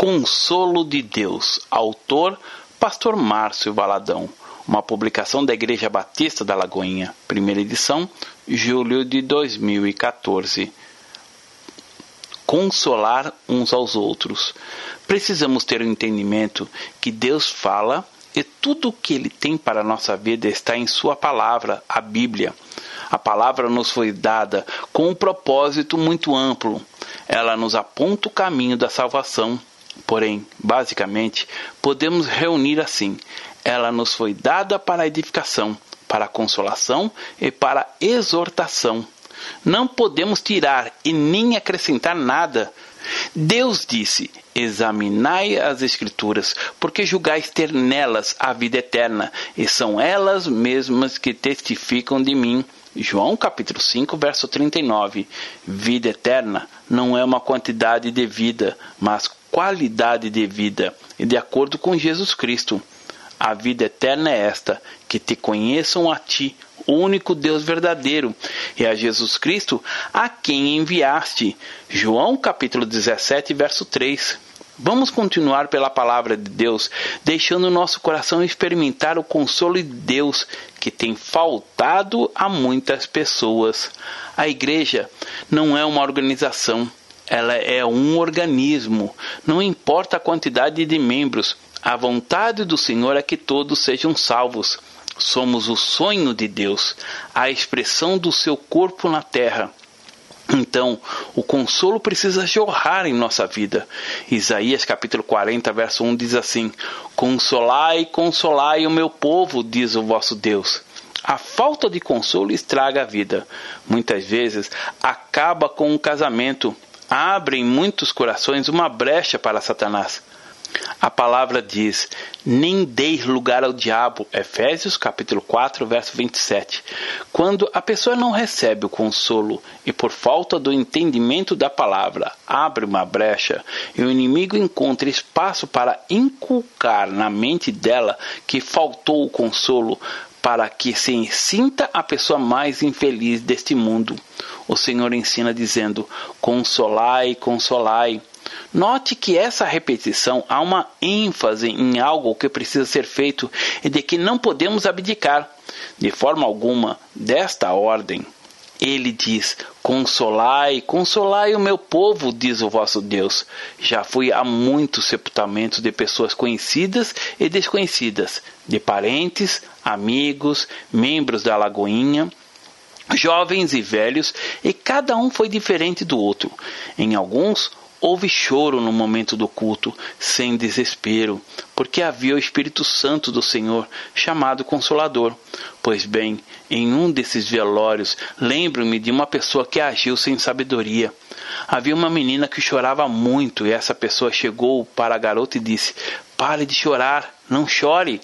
Consolo de Deus, autor Pastor Márcio Valadão, uma publicação da Igreja Batista da Lagoinha, primeira edição, julho de 2014. Consolar uns aos outros. Precisamos ter o um entendimento que Deus fala e tudo o que Ele tem para a nossa vida está em Sua palavra, a Bíblia. A palavra nos foi dada com um propósito muito amplo. Ela nos aponta o caminho da salvação Porém, basicamente, podemos reunir assim: ela nos foi dada para edificação, para consolação e para exortação. Não podemos tirar e nem acrescentar nada. Deus disse: Examinai as Escrituras, porque julgais ter nelas a vida eterna, e são elas mesmas que testificam de mim. João capítulo 5, verso 39. Vida eterna não é uma quantidade de vida, mas qualidade de vida e de acordo com Jesus Cristo. A vida eterna é esta: que te conheçam a ti, o único Deus verdadeiro, e a Jesus Cristo, a quem enviaste. João capítulo 17, verso 3. Vamos continuar pela palavra de Deus, deixando o nosso coração experimentar o consolo de Deus que tem faltado a muitas pessoas. A igreja não é uma organização, ela é um organismo. Não importa a quantidade de membros, a vontade do Senhor é que todos sejam salvos. Somos o sonho de Deus, a expressão do seu corpo na terra. Então, o consolo precisa jorrar em nossa vida. Isaías capítulo 40, verso 1 diz assim: Consolai, consolai o meu povo, diz o vosso Deus. A falta de consolo estraga a vida. Muitas vezes acaba com um casamento, abre em muitos corações uma brecha para Satanás. A palavra diz: nem deis lugar ao diabo. Efésios capítulo 4, verso 27. Quando a pessoa não recebe o consolo e por falta do entendimento da palavra abre uma brecha e o inimigo encontra espaço para inculcar na mente dela que faltou o consolo para que se sinta a pessoa mais infeliz deste mundo. O Senhor ensina dizendo: Consolai, consolai. Note que essa repetição há uma ênfase em algo que precisa ser feito e de que não podemos abdicar, de forma alguma, desta ordem. Ele diz: Consolai, consolai o meu povo, diz o vosso Deus. Já fui a muitos sepultamentos de pessoas conhecidas e desconhecidas, de parentes, amigos, membros da Lagoinha, jovens e velhos, e cada um foi diferente do outro. Em alguns, houve choro no momento do culto, sem desespero, porque havia o Espírito Santo do Senhor, chamado Consolador. Pois bem, em um desses velórios, lembro-me de uma pessoa que agiu sem sabedoria. Havia uma menina que chorava muito e essa pessoa chegou para a garota e disse: Pare de chorar, não chore.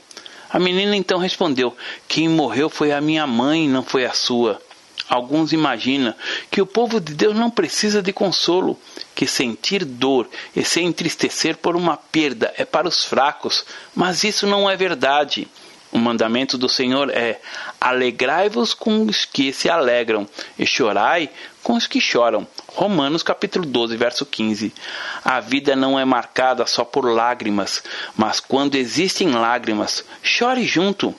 A menina então respondeu: Quem morreu foi a minha mãe, não foi a sua. Alguns imaginam que o povo de Deus não precisa de consolo, que sentir dor e se entristecer por uma perda é para os fracos, mas isso não é verdade. O mandamento do Senhor é: alegrai-vos com os que se alegram e chorai com os que choram. Romanos capítulo 12, verso 15. A vida não é marcada só por lágrimas, mas quando existem lágrimas, chore junto.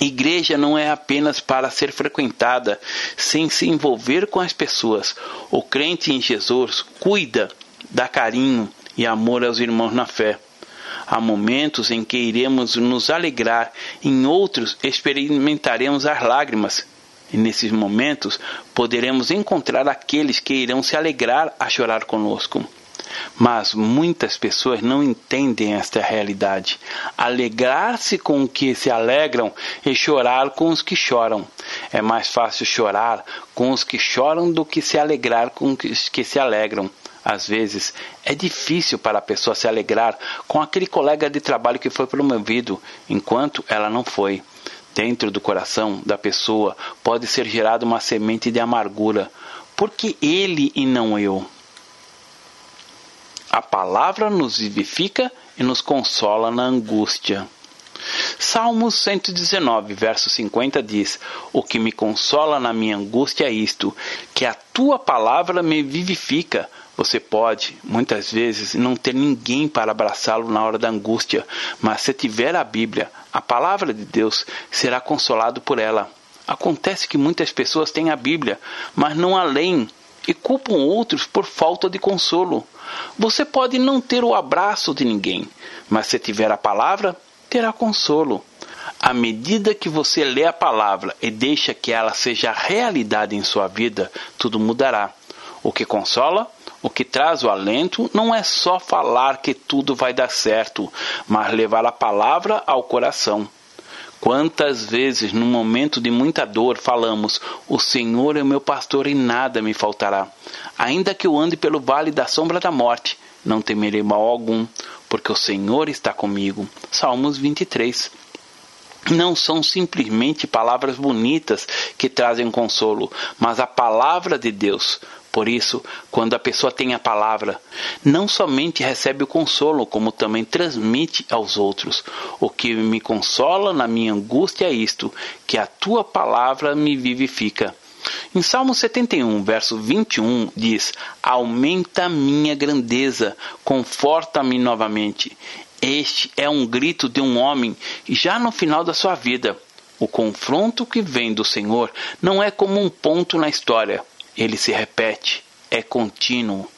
Igreja não é apenas para ser frequentada sem se envolver com as pessoas. O crente em Jesus cuida, dá carinho e amor aos irmãos na fé. Há momentos em que iremos nos alegrar, em outros experimentaremos as lágrimas. E nesses momentos poderemos encontrar aqueles que irão se alegrar a chorar conosco. Mas muitas pessoas não entendem esta realidade. Alegrar-se com os que se alegram e chorar com os que choram. É mais fácil chorar com os que choram do que se alegrar com os que se alegram. Às vezes é difícil para a pessoa se alegrar com aquele colega de trabalho que foi promovido, enquanto ela não foi. Dentro do coração da pessoa pode ser gerada uma semente de amargura. Porque ele e não eu? A palavra nos vivifica e nos consola na angústia. Salmos 119, verso 50 diz: O que me consola na minha angústia é isto, que a tua palavra me vivifica. Você pode, muitas vezes, não ter ninguém para abraçá-lo na hora da angústia, mas se tiver a Bíblia, a palavra de Deus, será consolado por ela. Acontece que muitas pessoas têm a Bíblia, mas não a leem e culpam outros por falta de consolo. Você pode não ter o abraço de ninguém, mas se tiver a palavra, terá consolo. À medida que você lê a palavra e deixa que ela seja realidade em sua vida, tudo mudará. O que consola, o que traz o alento, não é só falar que tudo vai dar certo, mas levar a palavra ao coração. Quantas vezes, num momento de muita dor, falamos: O Senhor é meu pastor e nada me faltará. Ainda que eu ande pelo vale da sombra da morte, não temerei mal algum, porque o Senhor está comigo. Salmos 23 não são simplesmente palavras bonitas que trazem consolo, mas a palavra de Deus. Por isso, quando a pessoa tem a palavra, não somente recebe o consolo, como também transmite aos outros. O que me consola na minha angústia é isto, que a tua palavra me vivifica. Em Salmo 71, verso 21, diz: Aumenta minha grandeza, conforta-me novamente. Este é um grito de um homem já no final da sua vida. O confronto que vem do Senhor não é como um ponto na história, ele se repete, é contínuo.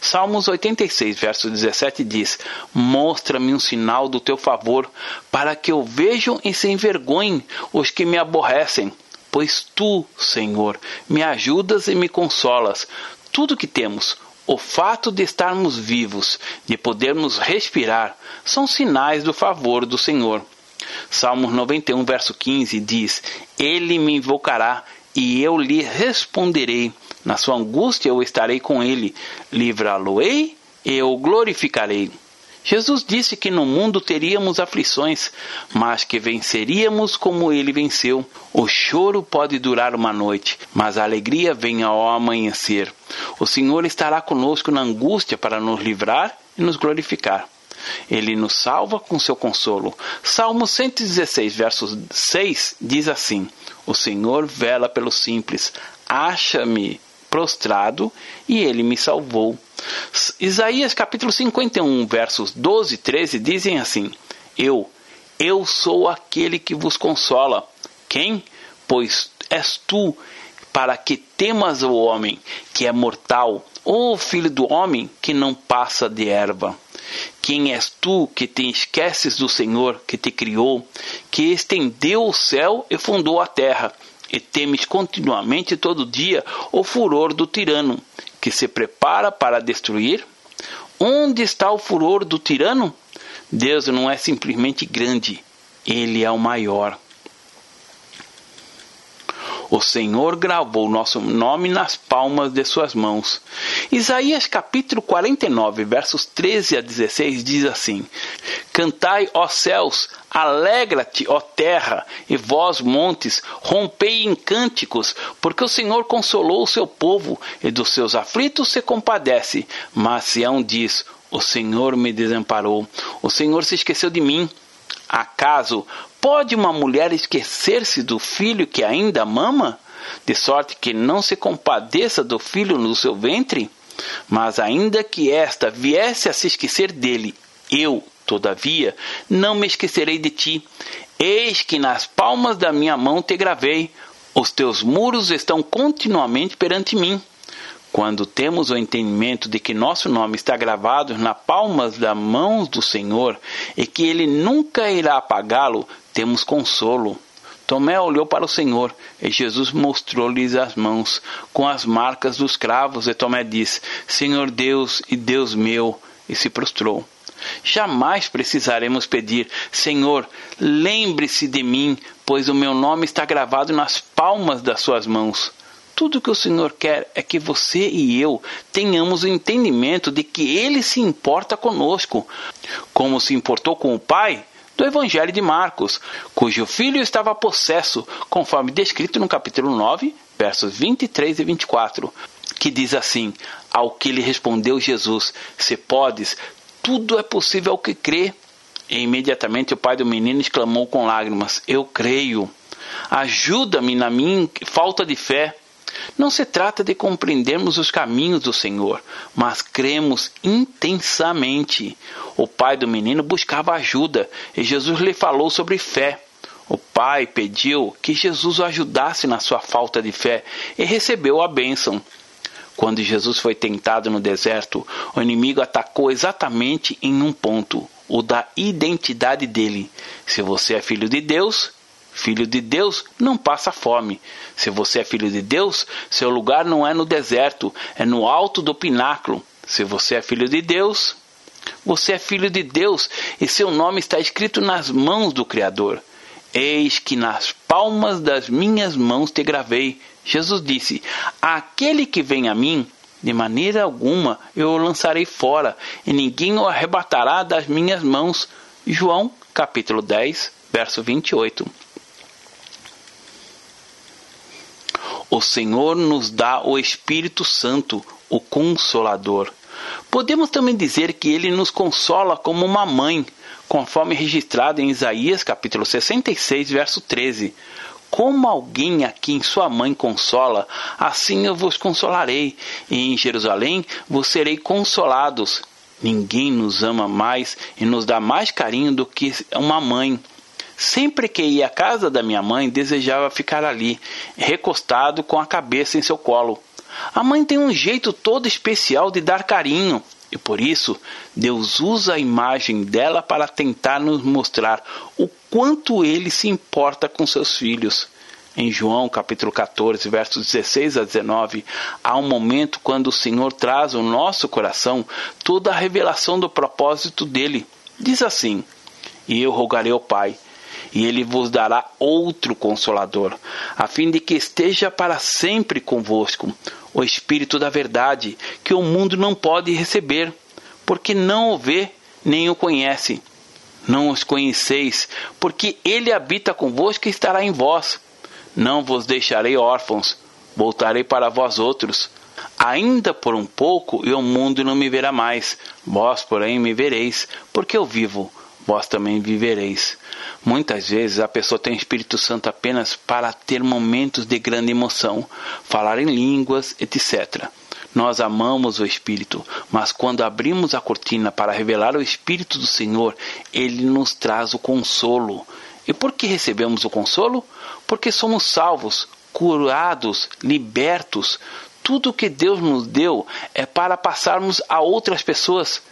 Salmos 86, verso 17 diz: Mostra-me um sinal do teu favor, para que eu veja e se envergonhem os que me aborrecem. Pois tu, Senhor, me ajudas e me consolas. Tudo que temos, o fato de estarmos vivos, de podermos respirar, são sinais do favor do Senhor. Salmos 91, verso 15 diz: Ele me invocará e eu lhe responderei. Na sua angústia eu estarei com ele, livrá-lo-ei e eu glorificarei. Jesus disse que no mundo teríamos aflições, mas que venceríamos como ele venceu. O choro pode durar uma noite, mas a alegria vem ao amanhecer. O Senhor estará conosco na angústia para nos livrar e nos glorificar. Ele nos salva com seu consolo. Salmo 116, verso 6 diz assim: O Senhor vela pelo simples, acha-me prostrado e ele me salvou. Isaías capítulo 51, versos 12 e 13 dizem assim: Eu, eu sou aquele que vos consola. Quem? Pois és tu, para que temas o homem que é mortal, ou o filho do homem que não passa de erva. Quem és tu que te esqueces do Senhor que te criou, que estendeu o céu e fundou a terra, e temes continuamente todo dia o furor do tirano, que se prepara para destruir? Onde está o furor do tirano? Deus não é simplesmente grande, ele é o maior. O Senhor gravou nosso nome nas palmas de suas mãos. Isaías capítulo 49, versos 13 a 16 diz assim: Cantai, ó céus, alegra-te, ó terra, e vós, montes, rompei em cânticos, porque o Senhor consolou o seu povo, e dos seus aflitos se compadece. Mas Sião diz: O Senhor me desamparou, o Senhor se esqueceu de mim. Acaso pode uma mulher esquecer-se do filho que ainda mama, de sorte que não se compadeça do filho no seu ventre? Mas ainda que esta viesse a se esquecer dele, eu, todavia, não me esquecerei de ti. Eis que nas palmas da minha mão te gravei, os teus muros estão continuamente perante mim. Quando temos o entendimento de que nosso nome está gravado na palmas das mãos do Senhor e que Ele nunca irá apagá-lo, temos consolo. Tomé olhou para o Senhor e Jesus mostrou-lhes as mãos com as marcas dos cravos e Tomé disse: Senhor Deus e Deus meu, e se prostrou. Jamais precisaremos pedir: Senhor, lembre-se de mim, pois o meu nome está gravado nas palmas das suas mãos. Tudo que o Senhor quer é que você e eu tenhamos o entendimento de que Ele se importa conosco, como se importou com o Pai do Evangelho de Marcos, cujo filho estava possesso, conforme descrito no capítulo 9, versos 23 e 24, que diz assim: Ao que lhe respondeu Jesus: Se podes, tudo é possível ao que crê. E imediatamente o pai do menino exclamou com lágrimas: Eu creio. Ajuda-me na minha falta de fé. Não se trata de compreendermos os caminhos do Senhor, mas cremos intensamente. O pai do menino buscava ajuda e Jesus lhe falou sobre fé. O pai pediu que Jesus o ajudasse na sua falta de fé e recebeu a bênção. Quando Jesus foi tentado no deserto, o inimigo atacou exatamente em um ponto, o da identidade dele. Se você é filho de Deus, Filho de Deus não passa fome. Se você é filho de Deus, seu lugar não é no deserto, é no alto do pináculo. Se você é filho de Deus, você é filho de Deus e seu nome está escrito nas mãos do Criador. Eis que nas palmas das minhas mãos te gravei. Jesus disse: Aquele que vem a mim, de maneira alguma eu o lançarei fora, e ninguém o arrebatará das minhas mãos. João, capítulo 10, verso 28. O Senhor nos dá o Espírito Santo, o Consolador. Podemos também dizer que ele nos consola como uma mãe, conforme registrado em Isaías capítulo 66, verso 13. Como alguém a quem sua mãe consola, assim eu vos consolarei, e em Jerusalém vos serei consolados. Ninguém nos ama mais e nos dá mais carinho do que uma mãe. Sempre que ia à casa da minha mãe, desejava ficar ali, recostado com a cabeça em seu colo. A mãe tem um jeito todo especial de dar carinho, e por isso Deus usa a imagem dela para tentar nos mostrar o quanto ele se importa com seus filhos. Em João capítulo 14, versos 16 a 19, há um momento quando o Senhor traz ao nosso coração toda a revelação do propósito dele. Diz assim: E eu rogarei ao Pai e ele vos dará outro consolador, a fim de que esteja para sempre convosco, o Espírito da Verdade, que o mundo não pode receber, porque não o vê nem o conhece. Não os conheceis, porque ele habita convosco e estará em vós. Não vos deixarei órfãos, voltarei para vós outros. Ainda por um pouco e o mundo não me verá mais, vós, porém, me vereis, porque eu vivo vós também vivereis. Muitas vezes a pessoa tem o Espírito Santo apenas para ter momentos de grande emoção, falar em línguas, etc. Nós amamos o Espírito, mas quando abrimos a cortina para revelar o Espírito do Senhor, ele nos traz o consolo. E por que recebemos o consolo? Porque somos salvos, curados, libertos. Tudo que Deus nos deu é para passarmos a outras pessoas.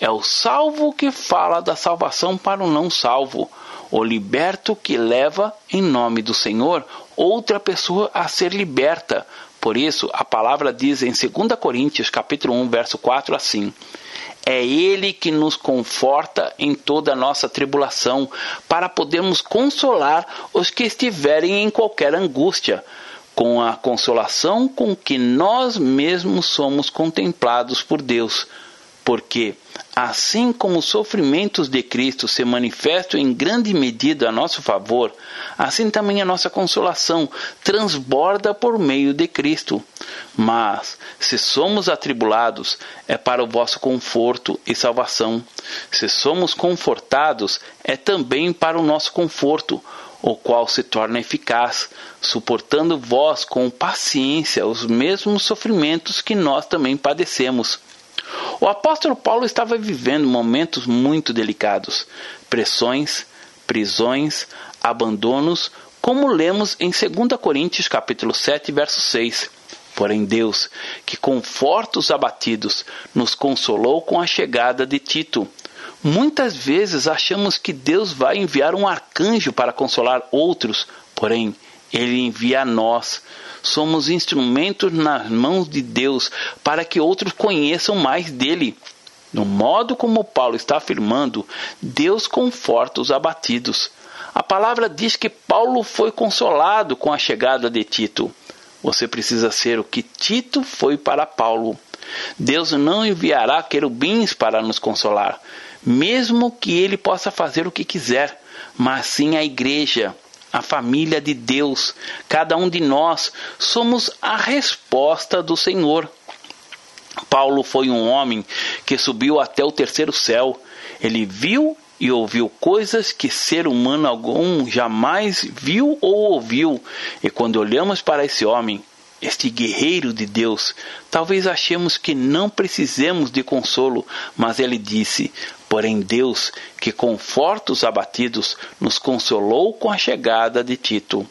É o salvo que fala da salvação para o não salvo, o liberto que leva em nome do Senhor outra pessoa a ser liberta. Por isso, a palavra diz em 2 Coríntios, capítulo 1, verso 4 assim: é Ele que nos conforta em toda a nossa tribulação, para podermos consolar os que estiverem em qualquer angústia, com a consolação com que nós mesmos somos contemplados por Deus porque, assim como os sofrimentos de Cristo se manifestam em grande medida a nosso favor, assim também a nossa consolação transborda por meio de Cristo. Mas, se somos atribulados, é para o vosso conforto e salvação. Se somos confortados, é também para o nosso conforto, o qual se torna eficaz, suportando vós com paciência os mesmos sofrimentos que nós também padecemos. O apóstolo Paulo estava vivendo momentos muito delicados, pressões, prisões, abandonos, como lemos em 2 Coríntios capítulo 7, verso 6. Porém Deus, que conforta os abatidos, nos consolou com a chegada de Tito. Muitas vezes achamos que Deus vai enviar um arcanjo para consolar outros, porém ele envia a nós somos instrumentos nas mãos de Deus para que outros conheçam mais dele. No modo como Paulo está afirmando, Deus conforta os abatidos. A palavra diz que Paulo foi consolado com a chegada de Tito. Você precisa ser o que Tito foi para Paulo. Deus não enviará querubins para nos consolar, mesmo que ele possa fazer o que quiser, mas sim a igreja a família de Deus, cada um de nós somos a resposta do Senhor. Paulo foi um homem que subiu até o terceiro céu. Ele viu e ouviu coisas que ser humano algum jamais viu ou ouviu. E quando olhamos para esse homem, este guerreiro de Deus, talvez achemos que não precisemos de consolo, mas ele disse: Porém, Deus, que conforta os abatidos, nos consolou com a chegada de Tito.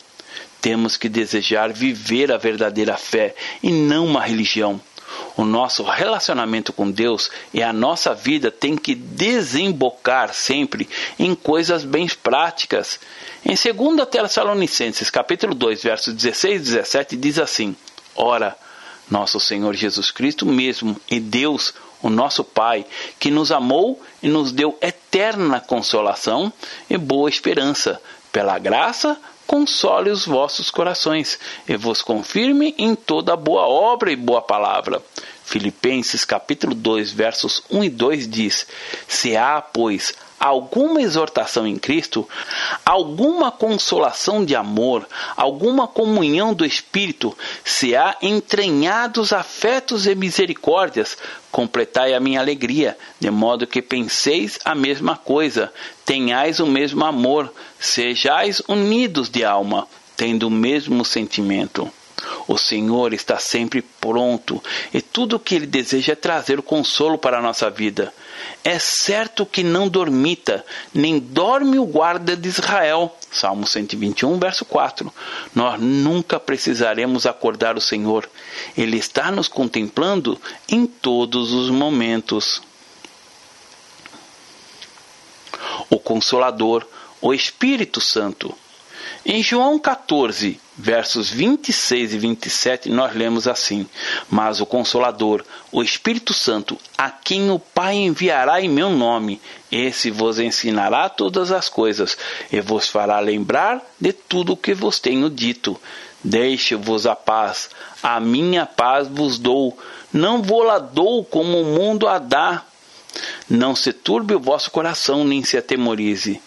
Temos que desejar viver a verdadeira fé e não uma religião. O nosso relacionamento com Deus e a nossa vida tem que desembocar sempre em coisas bem práticas. Em 2 Tessalonicenses, capítulo 2, versos 16 e 17, diz assim: Ora, nosso Senhor Jesus Cristo mesmo e Deus, o nosso Pai, que nos amou e nos deu eterna consolação e boa esperança, pela graça console os vossos corações e vos confirme em toda boa obra e boa palavra. Filipenses capítulo 2, versos 1 e 2 diz: Se há, pois, alguma exortação em Cristo, alguma consolação de amor, alguma comunhão do Espírito, se há entranhados afetos e misericórdias, completai a minha alegria, de modo que penseis a mesma coisa, tenhais o mesmo amor, sejais unidos de alma, tendo o mesmo sentimento. O Senhor está sempre pronto e tudo o que Ele deseja é trazer o consolo para a nossa vida. É certo que não dormita, nem dorme o guarda de Israel. Salmo 121, verso 4. Nós nunca precisaremos acordar o Senhor. Ele está nos contemplando em todos os momentos. O Consolador, o Espírito Santo. Em João 14, versos 26 e 27, nós lemos assim: Mas o Consolador, o Espírito Santo, a quem o Pai enviará em meu nome, esse vos ensinará todas as coisas e vos fará lembrar de tudo o que vos tenho dito. Deixe-vos a paz, a minha paz vos dou, não vou-la dou como o mundo a dá. Não se turbe o vosso coração, nem se atemorize.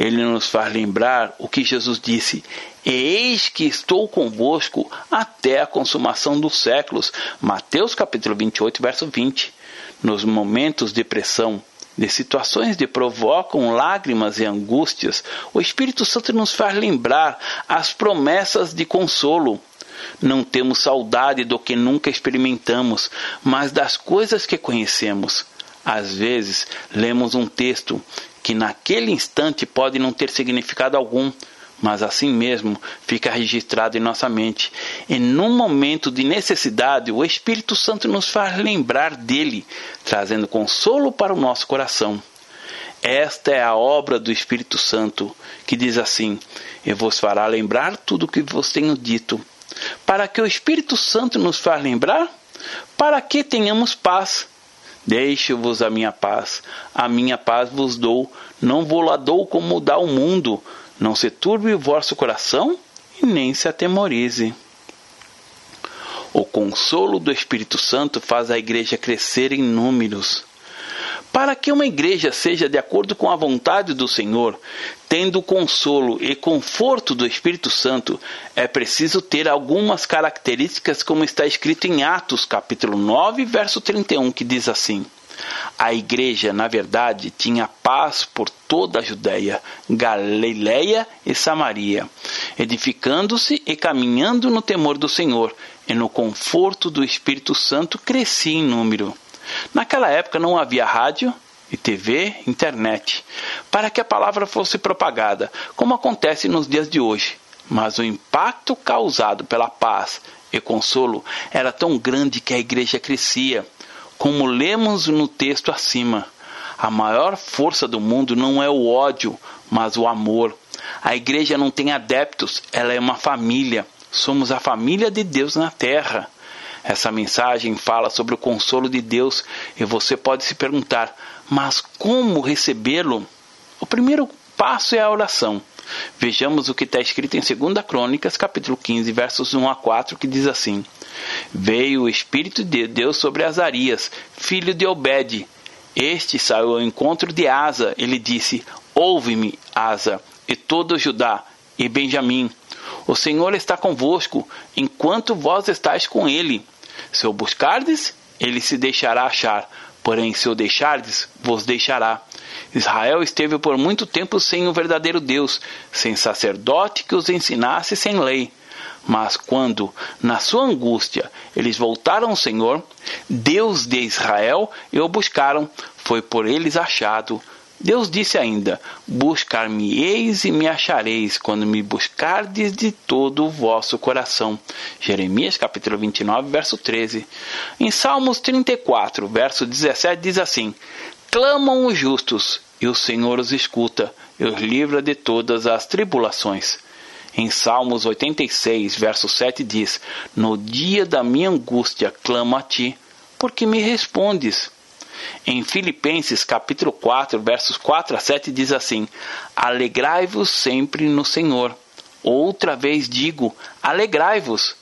Ele nos faz lembrar o que Jesus disse: Eis que estou convosco até a consumação dos séculos. Mateus capítulo 28, verso 20. Nos momentos de pressão, de situações que provocam lágrimas e angústias, o Espírito Santo nos faz lembrar as promessas de consolo. Não temos saudade do que nunca experimentamos, mas das coisas que conhecemos. Às vezes, lemos um texto que naquele instante pode não ter significado algum, mas assim mesmo fica registrado em nossa mente. E num momento de necessidade, o Espírito Santo nos faz lembrar dele, trazendo consolo para o nosso coração. Esta é a obra do Espírito Santo, que diz assim: E vos fará lembrar tudo o que vos tenho dito. Para que o Espírito Santo nos faz lembrar? Para que tenhamos paz. Deixo-vos a minha paz, a minha paz vos dou, não vou lá dou como dá o mundo. Não se turbe o vosso coração e nem se atemorize. O consolo do Espírito Santo faz a igreja crescer em números. Para que uma igreja seja de acordo com a vontade do Senhor, tendo consolo e conforto do Espírito Santo, é preciso ter algumas características, como está escrito em Atos, capítulo 9, verso 31, que diz assim: A igreja, na verdade, tinha paz por toda a Judéia, Galileia e Samaria, edificando-se e caminhando no temor do Senhor, e no conforto do Espírito Santo crescia em número. Naquela época não havia rádio e TV, internet, para que a palavra fosse propagada, como acontece nos dias de hoje. Mas o impacto causado pela paz e consolo era tão grande que a igreja crescia. Como lemos no texto acima, a maior força do mundo não é o ódio, mas o amor. A igreja não tem adeptos, ela é uma família. Somos a família de Deus na terra. Essa mensagem fala sobre o consolo de Deus e você pode se perguntar: mas como recebê-lo? O primeiro passo é a oração. Vejamos o que está escrito em 2 Crônicas, capítulo 15, versos 1 a 4, que diz assim: Veio o Espírito de Deus sobre Azarias, filho de Obed. Este saiu ao encontro de Asa. Ele disse: Ouve-me, Asa, e todo Judá e Benjamim. O Senhor está convosco, enquanto vós estáis com ele. Se o buscardes, ele se deixará achar, porém se o deixardes, vos deixará. Israel esteve por muito tempo sem o verdadeiro Deus, sem sacerdote que os ensinasse sem lei. Mas quando, na sua angústia, eles voltaram ao Senhor, Deus de Israel, e o buscaram, foi por eles achado. Deus disse ainda: Buscar-me-eis e me achareis, quando me buscardes de todo o vosso coração. Jeremias capítulo 29, verso 13. Em Salmos 34, verso 17, diz assim: Clamam os justos, e o Senhor os escuta, e os livra de todas as tribulações. Em Salmos 86, verso 7 diz: No dia da minha angústia clamo a ti, porque me respondes. Em Filipenses capítulo 4, versos 4 a 7 diz assim: Alegrai-vos sempre no Senhor. Outra vez digo: alegrai-vos.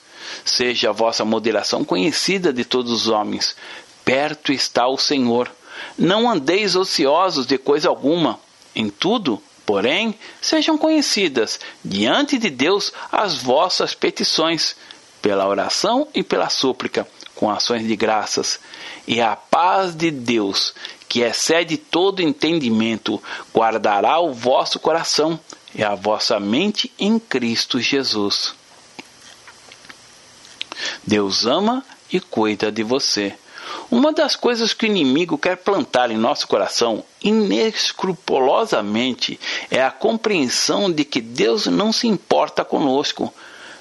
Seja a vossa moderação conhecida de todos os homens. Perto está o Senhor. Não andeis ociosos de coisa alguma. Em tudo, porém, sejam conhecidas diante de Deus as vossas petições, pela oração e pela súplica com ações de graças, e a paz de Deus, que excede todo entendimento, guardará o vosso coração e a vossa mente em Cristo Jesus. Deus ama e cuida de você. Uma das coisas que o inimigo quer plantar em nosso coração inescrupulosamente é a compreensão de que Deus não se importa conosco.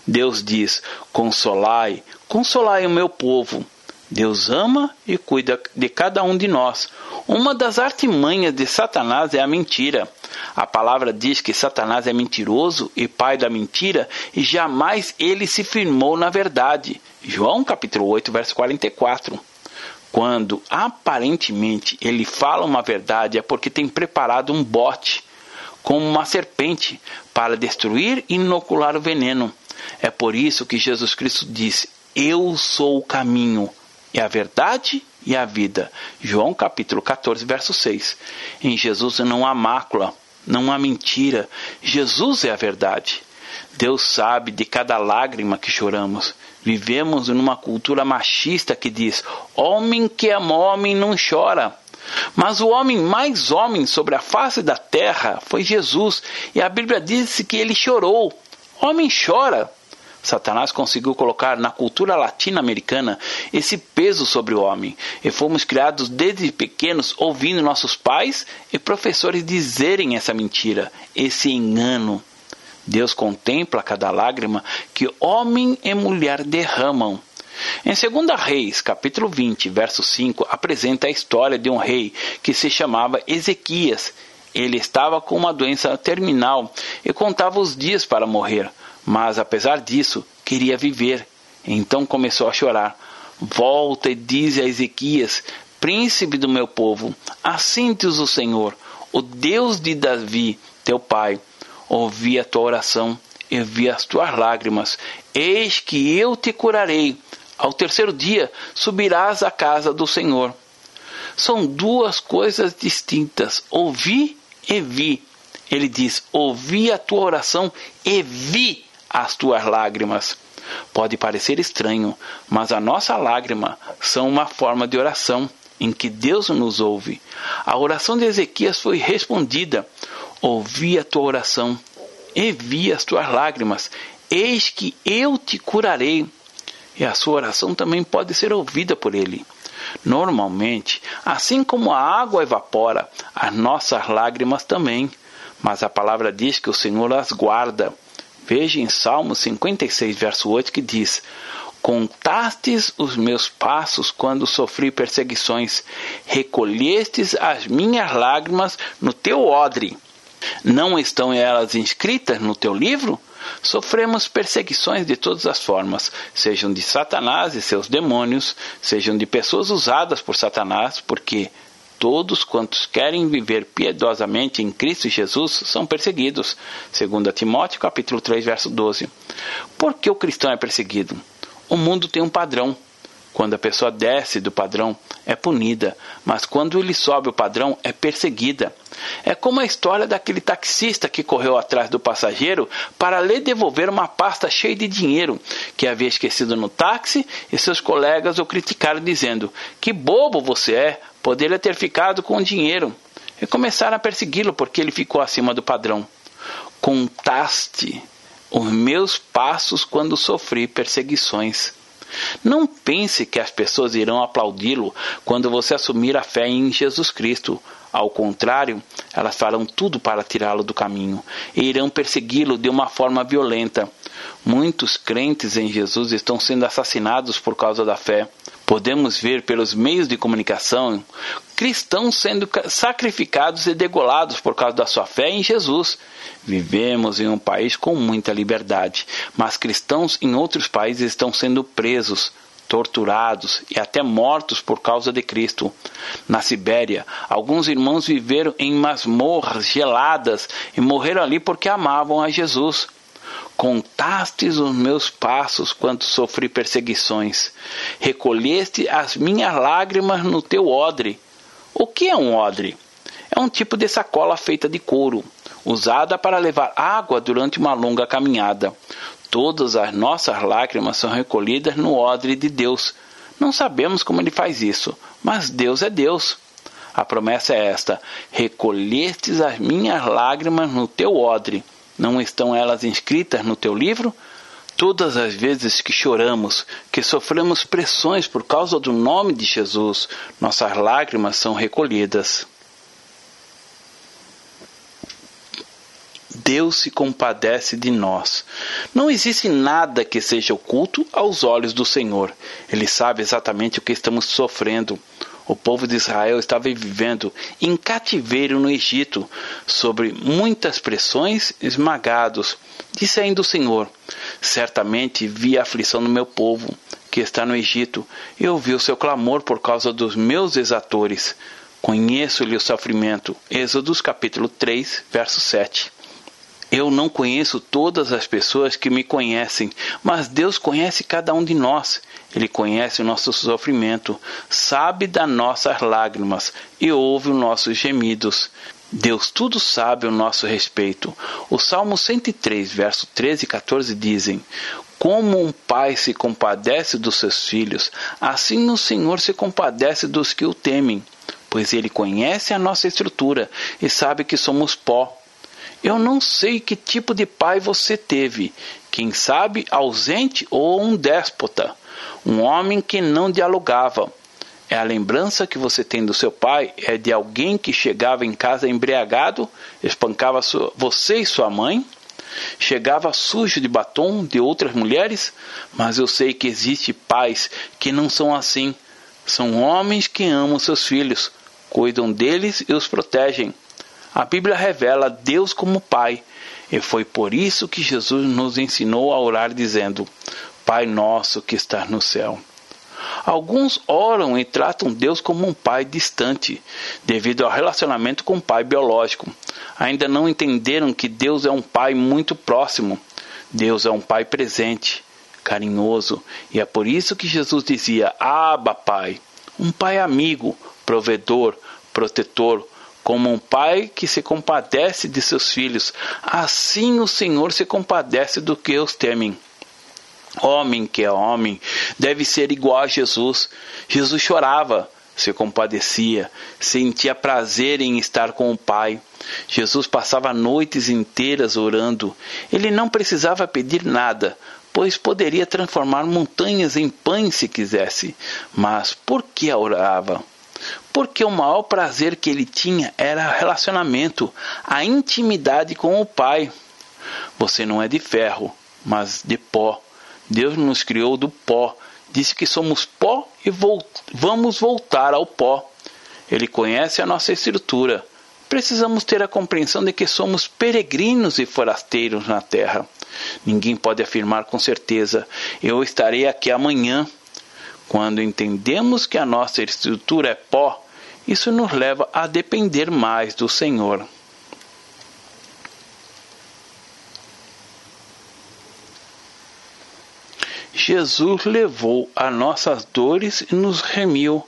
Deus diz: Consolai, Consolai o meu povo. Deus ama e cuida de cada um de nós. Uma das artimanhas de Satanás é a mentira. A palavra diz que Satanás é mentiroso e pai da mentira, e jamais ele se firmou na verdade. João capítulo 8, verso 44. Quando aparentemente ele fala uma verdade, é porque tem preparado um bote, como uma serpente, para destruir e inocular o veneno. É por isso que Jesus Cristo disse: eu sou o caminho e a verdade e a vida. João capítulo 14, verso 6. Em Jesus não há mácula, não há mentira. Jesus é a verdade. Deus sabe de cada lágrima que choramos. Vivemos numa cultura machista que diz: homem que ama homem não chora. Mas o homem mais homem sobre a face da terra foi Jesus, e a Bíblia diz que ele chorou. Homem chora. Satanás conseguiu colocar na cultura latino-americana esse peso sobre o homem. E fomos criados desde pequenos ouvindo nossos pais e professores dizerem essa mentira, esse engano. Deus contempla cada lágrima que homem e mulher derramam. Em 2 Reis, capítulo 20, verso 5, apresenta a história de um rei que se chamava Ezequias. Ele estava com uma doença terminal e contava os dias para morrer. Mas apesar disso, queria viver. Então começou a chorar. Volta e diz a Ezequias, príncipe do meu povo: Assim diz o Senhor, o Deus de Davi, teu pai. Ouvi a tua oração e vi as tuas lágrimas. Eis que eu te curarei. Ao terceiro dia subirás à casa do Senhor. São duas coisas distintas: ouvi e vi. Ele diz: Ouvi a tua oração e vi as tuas lágrimas. Pode parecer estranho, mas a nossa lágrima são uma forma de oração em que Deus nos ouve. A oração de Ezequias foi respondida. Ouvi a tua oração e vi as tuas lágrimas. Eis que eu te curarei. E a sua oração também pode ser ouvida por ele. Normalmente, assim como a água evapora, as nossas lágrimas também. Mas a palavra diz que o Senhor as guarda Veja em Salmo 56, verso 8, que diz: Contastes os meus passos quando sofri perseguições, recolhestes as minhas lágrimas no teu odre. Não estão elas inscritas no teu livro? Sofremos perseguições de todas as formas, sejam de Satanás e seus demônios, sejam de pessoas usadas por Satanás, porque Todos quantos querem viver piedosamente em Cristo Jesus são perseguidos. 2 Timóteo capítulo 3, verso 12. Por que o cristão é perseguido? O mundo tem um padrão. Quando a pessoa desce do padrão, é punida, mas quando ele sobe o padrão, é perseguida. É como a história daquele taxista que correu atrás do passageiro para lhe devolver uma pasta cheia de dinheiro que havia esquecido no táxi e seus colegas o criticaram dizendo: Que bobo você é, Poderia ter ficado com o dinheiro e começaram a persegui-lo porque ele ficou acima do padrão. Contaste os meus passos quando sofri perseguições. Não pense que as pessoas irão aplaudi-lo quando você assumir a fé em Jesus Cristo. Ao contrário, elas farão tudo para tirá-lo do caminho e irão persegui-lo de uma forma violenta. Muitos crentes em Jesus estão sendo assassinados por causa da fé. Podemos ver pelos meios de comunicação cristãos sendo sacrificados e degolados por causa da sua fé em Jesus. Vivemos em um país com muita liberdade, mas cristãos em outros países estão sendo presos, torturados e até mortos por causa de Cristo. Na Sibéria, alguns irmãos viveram em masmorras geladas e morreram ali porque amavam a Jesus. Contastes os meus passos quando sofri perseguições. Recolheste as minhas lágrimas no teu odre. O que é um odre? É um tipo de sacola feita de couro, usada para levar água durante uma longa caminhada. Todas as nossas lágrimas são recolhidas no odre de Deus. Não sabemos como ele faz isso, mas Deus é Deus. A promessa é esta: recolhestes as minhas lágrimas no teu odre. Não estão elas inscritas no teu livro? Todas as vezes que choramos, que sofremos pressões por causa do nome de Jesus, nossas lágrimas são recolhidas. Deus se compadece de nós. Não existe nada que seja oculto aos olhos do Senhor. Ele sabe exatamente o que estamos sofrendo. O povo de Israel estava vivendo em cativeiro no Egito, sobre muitas pressões, esmagados. Disse ainda o Senhor: Certamente vi a aflição do meu povo, que está no Egito, e ouvi o seu clamor por causa dos meus exatores. Conheço-lhe o sofrimento. Êxodos capítulo 3, verso 7. Eu não conheço todas as pessoas que me conhecem, mas Deus conhece cada um de nós. Ele conhece o nosso sofrimento, sabe das nossas lágrimas e ouve os nossos gemidos. Deus tudo sabe o nosso respeito. O Salmo 103, verso 13 e 14 dizem: Como um pai se compadece dos seus filhos, assim o Senhor se compadece dos que o temem, pois ele conhece a nossa estrutura e sabe que somos pó. Eu não sei que tipo de pai você teve, quem sabe ausente ou um déspota, um homem que não dialogava. É a lembrança que você tem do seu pai é de alguém que chegava em casa embriagado, espancava você e sua mãe, chegava sujo de batom de outras mulheres, mas eu sei que existe pais que não são assim. São homens que amam seus filhos, cuidam deles e os protegem. A Bíblia revela Deus como Pai, e foi por isso que Jesus nos ensinou a orar dizendo: Pai nosso que estás no céu. Alguns oram e tratam Deus como um pai distante, devido ao relacionamento com o pai biológico. Ainda não entenderam que Deus é um pai muito próximo. Deus é um pai presente, carinhoso, e é por isso que Jesus dizia: Aba, Pai, um pai amigo, provedor, protetor, como um pai que se compadece de seus filhos, assim o Senhor se compadece do que os temem. Homem que é homem deve ser igual a Jesus. Jesus chorava, se compadecia, sentia prazer em estar com o Pai. Jesus passava noites inteiras orando. Ele não precisava pedir nada, pois poderia transformar montanhas em pães se quisesse. Mas por que orava? porque o maior prazer que ele tinha era o relacionamento, a intimidade com o Pai. Você não é de ferro, mas de pó. Deus nos criou do pó. Disse que somos pó e vamos voltar ao pó. Ele conhece a nossa estrutura. Precisamos ter a compreensão de que somos peregrinos e forasteiros na terra. Ninguém pode afirmar com certeza: eu estarei aqui amanhã. Quando entendemos que a nossa estrutura é pó, isso nos leva a depender mais do Senhor. Jesus levou as nossas dores e nos remiu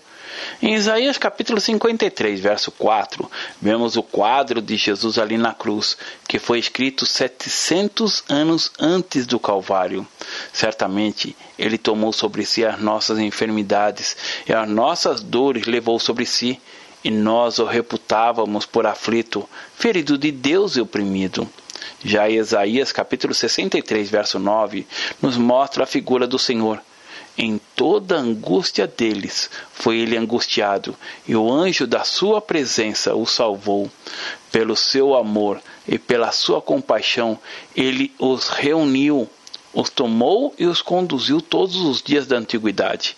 em Isaías capítulo 53, verso 4, vemos o quadro de Jesus ali na cruz, que foi escrito 700 anos antes do Calvário. Certamente ele tomou sobre si as nossas enfermidades e as nossas dores levou sobre si, e nós o reputávamos por aflito, ferido de Deus e oprimido. Já Isaías capítulo 63, verso 9, nos mostra a figura do Senhor. Em toda a angústia deles foi ele angustiado, e o anjo da sua presença o salvou. Pelo seu amor e pela sua compaixão, ele os reuniu os tomou e os conduziu todos os dias da antiguidade.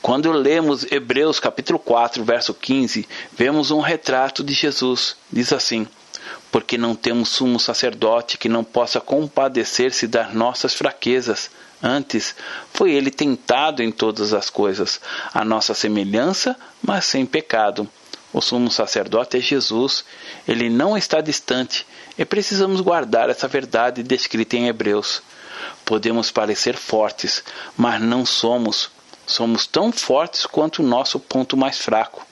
Quando lemos Hebreus capítulo 4, verso 15, vemos um retrato de Jesus. Diz assim: Porque não temos sumo sacerdote que não possa compadecer-se das nossas fraquezas. Antes, foi ele tentado em todas as coisas, a nossa semelhança, mas sem pecado. O sumo sacerdote é Jesus. Ele não está distante e precisamos guardar essa verdade descrita em Hebreus. Podemos parecer fortes, mas não somos. Somos tão fortes quanto o nosso ponto mais fraco.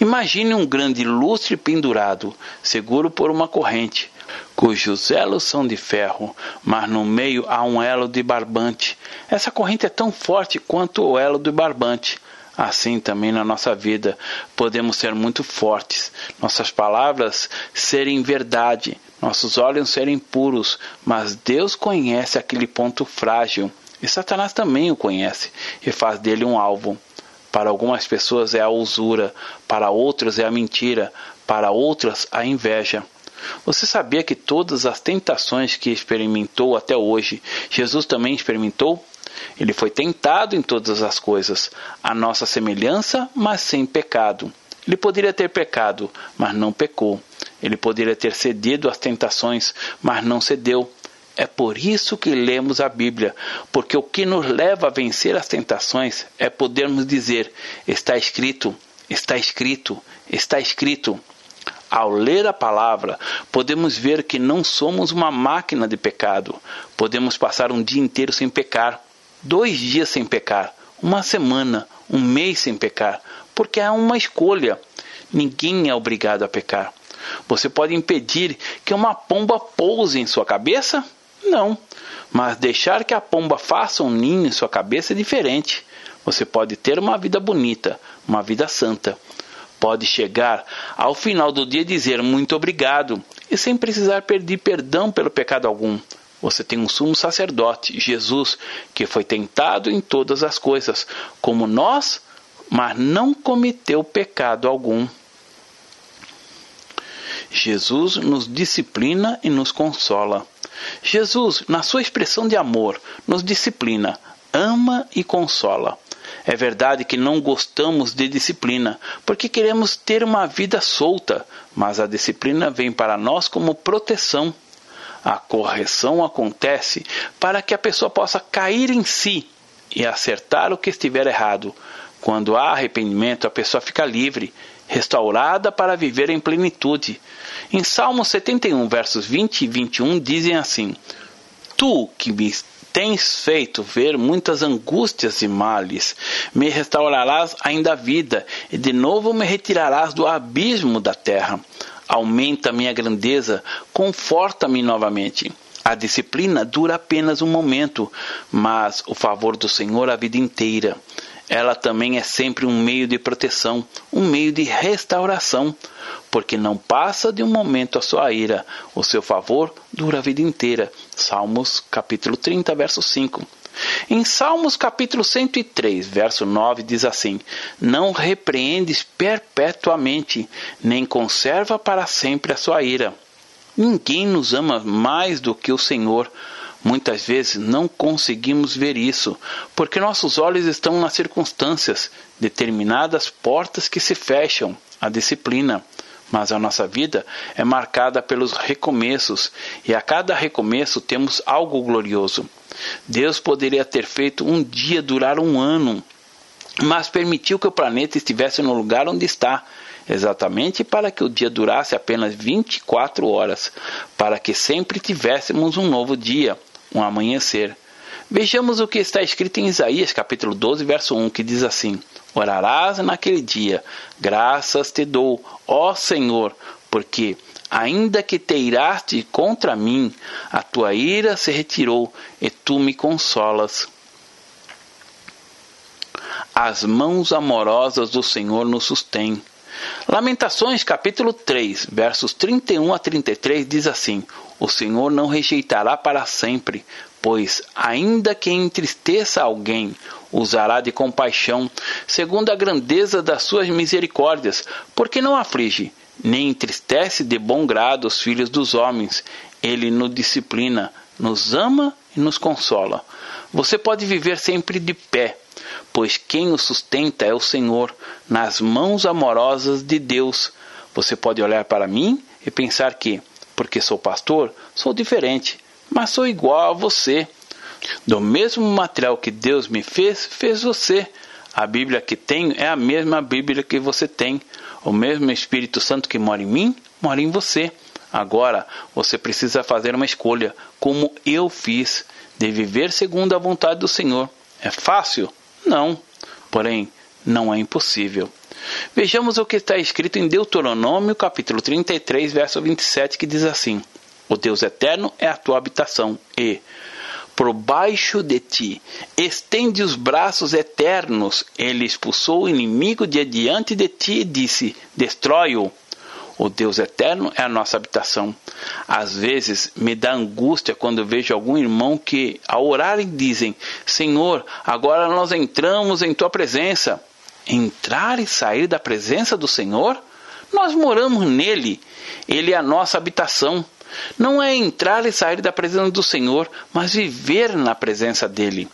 Imagine um grande lustre pendurado, seguro por uma corrente, cujos elos são de ferro, mas no meio há um elo de barbante. Essa corrente é tão forte quanto o elo do barbante. Assim também na nossa vida podemos ser muito fortes, nossas palavras serem verdade, nossos olhos serem puros, mas Deus conhece aquele ponto frágil e Satanás também o conhece e faz dele um alvo. Para algumas pessoas é a usura, para outras é a mentira, para outras a inveja. Você sabia que todas as tentações que experimentou até hoje, Jesus também experimentou? Ele foi tentado em todas as coisas, a nossa semelhança, mas sem pecado. Ele poderia ter pecado, mas não pecou. Ele poderia ter cedido às tentações, mas não cedeu. É por isso que lemos a Bíblia, porque o que nos leva a vencer as tentações é podermos dizer: está escrito, está escrito, está escrito. Ao ler a palavra, podemos ver que não somos uma máquina de pecado. Podemos passar um dia inteiro sem pecar, dois dias sem pecar, uma semana, um mês sem pecar, porque é uma escolha. Ninguém é obrigado a pecar. Você pode impedir que uma pomba pouse em sua cabeça? Não. Mas deixar que a pomba faça um ninho em sua cabeça é diferente. Você pode ter uma vida bonita, uma vida santa. Pode chegar ao final do dia e dizer muito obrigado e sem precisar pedir perdão pelo pecado algum. Você tem um sumo sacerdote, Jesus, que foi tentado em todas as coisas, como nós, mas não cometeu pecado algum. Jesus nos disciplina e nos consola. Jesus, na sua expressão de amor, nos disciplina, ama e consola. É verdade que não gostamos de disciplina, porque queremos ter uma vida solta, mas a disciplina vem para nós como proteção. A correção acontece para que a pessoa possa cair em si e acertar o que estiver errado. Quando há arrependimento, a pessoa fica livre, restaurada para viver em plenitude. Em Salmo 71, versos 20 e 21, dizem assim: Tu que me tens feito ver muitas angústias e males, me restaurarás ainda a vida, e de novo me retirarás do abismo da terra aumenta minha grandeza, conforta-me novamente. A disciplina dura apenas um momento, mas o favor do Senhor a vida inteira. Ela também é sempre um meio de proteção, um meio de restauração, porque não passa de um momento a sua ira. O seu favor dura a vida inteira. Salmos capítulo 30, verso 5. Em Salmos capítulo 103, verso 9, diz assim: Não repreendes perpetuamente, nem conserva para sempre a sua ira. Ninguém nos ama mais do que o Senhor. Muitas vezes não conseguimos ver isso, porque nossos olhos estão nas circunstâncias, determinadas portas que se fecham, a disciplina. Mas a nossa vida é marcada pelos recomeços, e a cada recomeço temos algo glorioso. Deus poderia ter feito um dia durar um ano, mas permitiu que o planeta estivesse no lugar onde está, exatamente para que o dia durasse apenas 24 horas, para que sempre tivéssemos um novo dia, um amanhecer. Vejamos o que está escrito em Isaías capítulo 12, verso 1, que diz assim: Orarás naquele dia, graças te dou, ó Senhor, porque ainda que te iraste contra mim, a tua ira se retirou e tu me consolas. As mãos amorosas do Senhor nos sustêm. Lamentações capítulo 3, versos 31 a 33 diz assim: O Senhor não rejeitará para sempre, pois ainda que entristeça alguém, usará de compaixão, segundo a grandeza das suas misericórdias, porque não aflige, nem entristece de bom grado os filhos dos homens. Ele nos disciplina, nos ama e nos consola. Você pode viver sempre de pé, pois quem o sustenta é o Senhor, nas mãos amorosas de Deus. Você pode olhar para mim e pensar que, porque sou pastor, sou diferente, mas sou igual a você. Do mesmo material que Deus me fez, fez você. A Bíblia que tenho é a mesma Bíblia que você tem. O mesmo Espírito Santo que mora em mim, mora em você. Agora você precisa fazer uma escolha, como eu fiz, de viver segundo a vontade do Senhor. É fácil? Não. Porém, não é impossível. Vejamos o que está escrito em Deuteronômio, capítulo 33, verso 27, que diz assim: O Deus eterno é a tua habitação, e por baixo de ti estende os braços eternos. Ele expulsou o inimigo de diante de ti e disse: Destrói-o. O Deus eterno é a nossa habitação. Às vezes me dá angústia quando vejo algum irmão que, ao orarem, dizem: Senhor, agora nós entramos em tua presença. Entrar e sair da presença do Senhor? Nós moramos nele. Ele é a nossa habitação. Não é entrar e sair da presença do Senhor, mas viver na presença dele.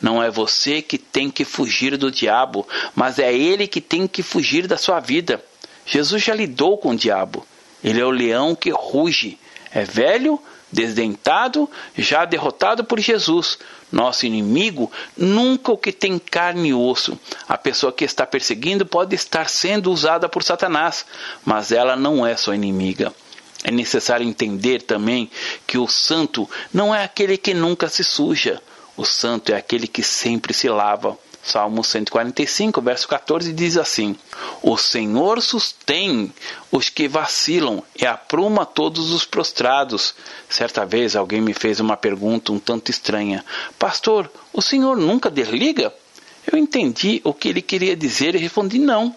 Não é você que tem que fugir do diabo, mas é ele que tem que fugir da sua vida. Jesus já lidou com o diabo. Ele é o leão que ruge. É velho, desdentado, já derrotado por Jesus. Nosso inimigo nunca o que tem carne e osso. A pessoa que está perseguindo pode estar sendo usada por Satanás, mas ela não é sua inimiga. É necessário entender também que o santo não é aquele que nunca se suja. O santo é aquele que sempre se lava. Salmo 145, verso 14 diz assim: O Senhor sustém os que vacilam e apruma todos os prostrados. Certa vez alguém me fez uma pergunta um tanto estranha: Pastor, o Senhor nunca desliga? Eu entendi o que ele queria dizer e respondi: Não.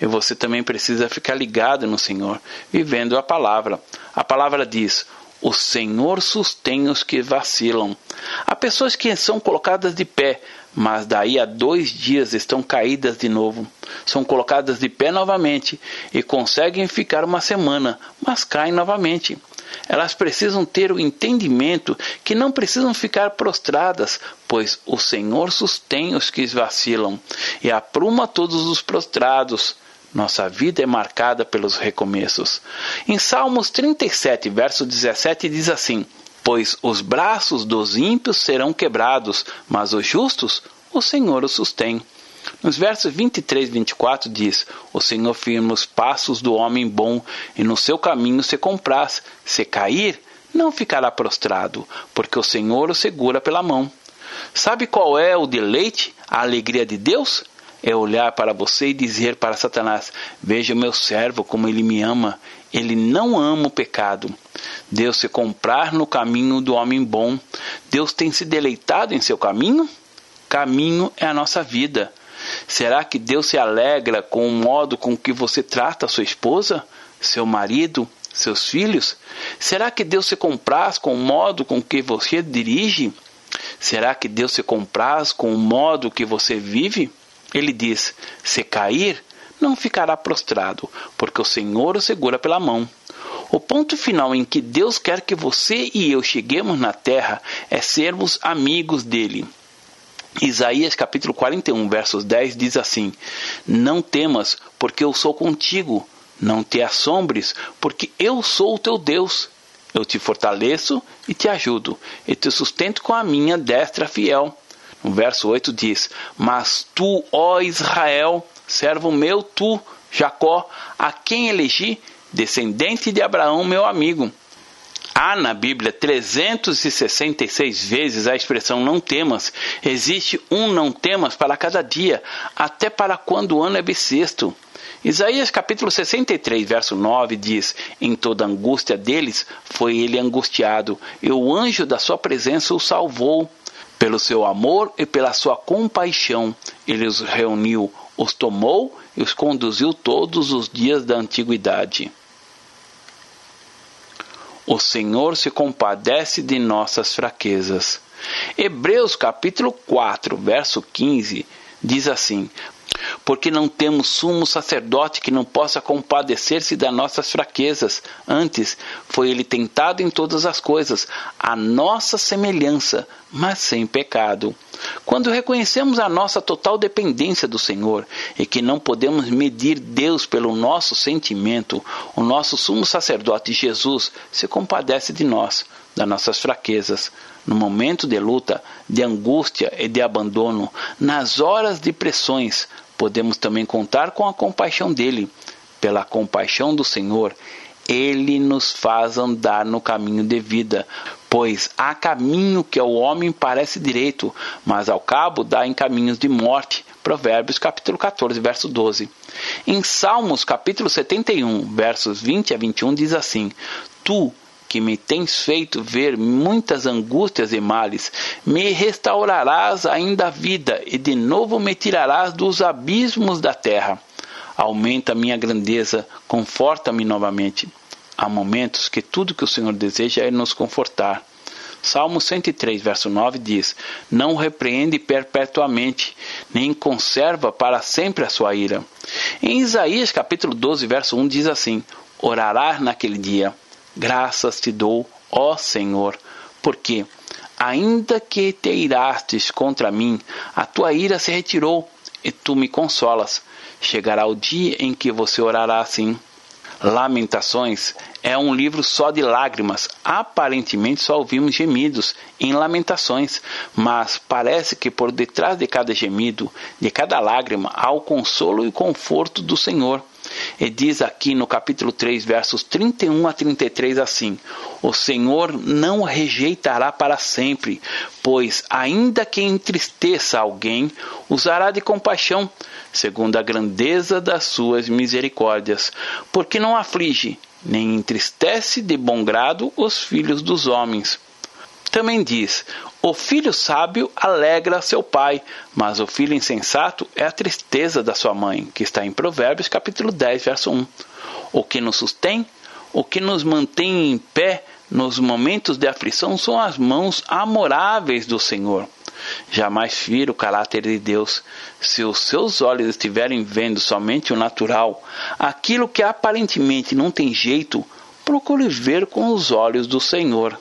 E você também precisa ficar ligado no Senhor, vivendo a palavra. A palavra diz: o Senhor sustém os que vacilam. Há pessoas que são colocadas de pé, mas daí a dois dias estão caídas de novo. São colocadas de pé novamente e conseguem ficar uma semana, mas caem novamente. Elas precisam ter o entendimento que não precisam ficar prostradas, pois o Senhor sustém os que vacilam e apruma todos os prostrados. Nossa vida é marcada pelos recomeços. Em Salmos 37, verso 17, diz assim: Pois os braços dos ímpios serão quebrados, mas os justos o Senhor os sustém. Nos versos 23 e 24 diz: O Senhor firma os passos do homem bom, e no seu caminho se compraz. Se cair, não ficará prostrado, porque o Senhor o segura pela mão. Sabe qual é o deleite, a alegria de Deus? É olhar para você e dizer para Satanás: Veja o meu servo como ele me ama. Ele não ama o pecado. Deus se comprar no caminho do homem bom. Deus tem se deleitado em seu caminho? Caminho é a nossa vida. Será que Deus se alegra com o modo com que você trata sua esposa, seu marido, seus filhos? Será que Deus se compraz com o modo com que você dirige? Será que Deus se compraz com o modo que você vive? Ele diz: Se cair, não ficará prostrado, porque o Senhor o segura pela mão. O ponto final em que Deus quer que você e eu cheguemos na terra é sermos amigos dele. Isaías capítulo 41, versos 10 diz assim: Não temas, porque eu sou contigo. Não te assombres, porque eu sou o teu Deus. Eu te fortaleço e te ajudo, e te sustento com a minha destra fiel. No verso 8 diz: Mas tu, ó Israel, servo meu, tu, Jacó, a quem elegi, descendente de Abraão, meu amigo. Há na Bíblia 366 vezes a expressão não temas. Existe um não temas para cada dia, até para quando o ano é bissexto. Isaías capítulo 63, verso 9 diz: Em toda angústia deles foi ele angustiado, e o anjo da sua presença o salvou. Pelo seu amor e pela sua compaixão, ele os reuniu, os tomou e os conduziu todos os dias da antiguidade. O Senhor se compadece de nossas fraquezas. Hebreus capítulo 4, verso 15 diz assim: porque não temos sumo sacerdote que não possa compadecer-se das nossas fraquezas. Antes, foi ele tentado em todas as coisas, a nossa semelhança, mas sem pecado. Quando reconhecemos a nossa total dependência do Senhor e que não podemos medir Deus pelo nosso sentimento, o nosso sumo sacerdote Jesus se compadece de nós, das nossas fraquezas. No momento de luta, de angústia e de abandono, nas horas de pressões, podemos também contar com a compaixão dele. Pela compaixão do Senhor, ele nos faz andar no caminho de vida, pois há caminho que ao homem parece direito, mas ao cabo dá em caminhos de morte. Provérbios capítulo 14, verso 12. Em Salmos capítulo 71, versos 20 a 21 diz assim: Tu que me tens feito ver muitas angústias e males, me restaurarás ainda a vida e de novo me tirarás dos abismos da terra. Aumenta minha grandeza, conforta-me novamente. Há momentos que tudo que o Senhor deseja é nos confortar. Salmo 103, verso 9 diz: Não repreende perpetuamente, nem conserva para sempre a sua ira. Em Isaías capítulo 12, verso 1 diz assim: Orarás naquele dia Graças te dou, ó Senhor, porque, ainda que te irastes contra mim, a tua ira se retirou e tu me consolas. Chegará o dia em que você orará assim. Lamentações é um livro só de lágrimas. Aparentemente só ouvimos gemidos em lamentações, mas parece que por detrás de cada gemido, de cada lágrima, há o consolo e conforto do Senhor. E diz aqui no capítulo 3, versos 31 a 33 assim: O Senhor não rejeitará para sempre, pois, ainda que entristeça alguém, usará de compaixão, segundo a grandeza das suas misericórdias, porque não aflige, nem entristece de bom grado os filhos dos homens. Também diz: O filho sábio alegra seu pai, mas o filho insensato é a tristeza da sua mãe, que está em Provérbios capítulo 10, verso 1. O que nos sustém, o que nos mantém em pé nos momentos de aflição são as mãos amoráveis do Senhor. Jamais fira o caráter de Deus. Se os seus olhos estiverem vendo somente o natural, aquilo que aparentemente não tem jeito, procure ver com os olhos do Senhor.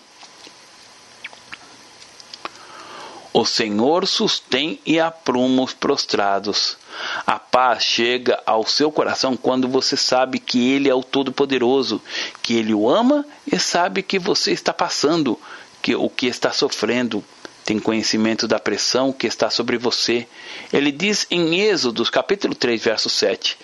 O Senhor sustém e apruma os prostrados. A paz chega ao seu coração quando você sabe que Ele é o Todo-Poderoso, que Ele o ama e sabe que você está passando, que o que está sofrendo. Tem conhecimento da pressão que está sobre você. Ele diz em Êxodo, capítulo 3, verso 7,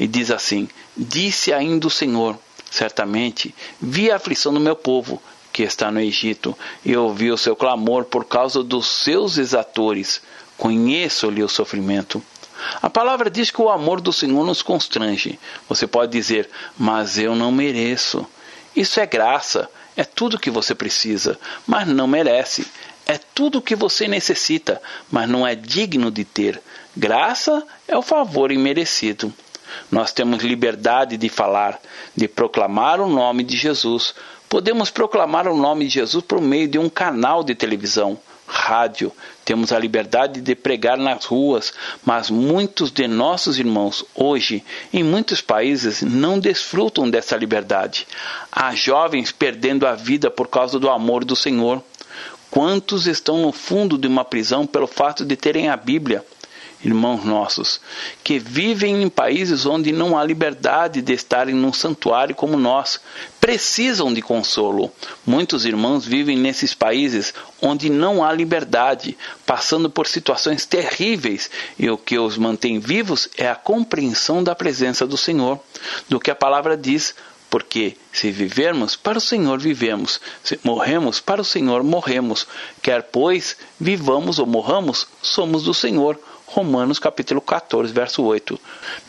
e diz assim: Disse ainda o Senhor: Certamente vi a aflição do meu povo que está no Egito, e ouvi o seu clamor por causa dos seus exatores. Conheço-lhe o sofrimento. A palavra diz que o amor do Senhor nos constrange. Você pode dizer, mas eu não mereço. Isso é graça, é tudo que você precisa, mas não merece. É tudo o que você necessita, mas não é digno de ter. Graça é o favor imerecido. Nós temos liberdade de falar, de proclamar o nome de Jesus, Podemos proclamar o nome de Jesus por meio de um canal de televisão, rádio. Temos a liberdade de pregar nas ruas, mas muitos de nossos irmãos hoje, em muitos países, não desfrutam dessa liberdade. Há jovens perdendo a vida por causa do amor do Senhor. Quantos estão no fundo de uma prisão pelo fato de terem a Bíblia? Irmãos nossos, que vivem em países onde não há liberdade de estarem num santuário como nós, precisam de consolo. Muitos irmãos vivem nesses países onde não há liberdade, passando por situações terríveis, e o que os mantém vivos é a compreensão da presença do Senhor, do que a palavra diz. Porque se vivermos, para o Senhor vivemos, se morremos, para o Senhor morremos. Quer, pois, vivamos ou morramos, somos do Senhor. Romanos capítulo 14, verso 8.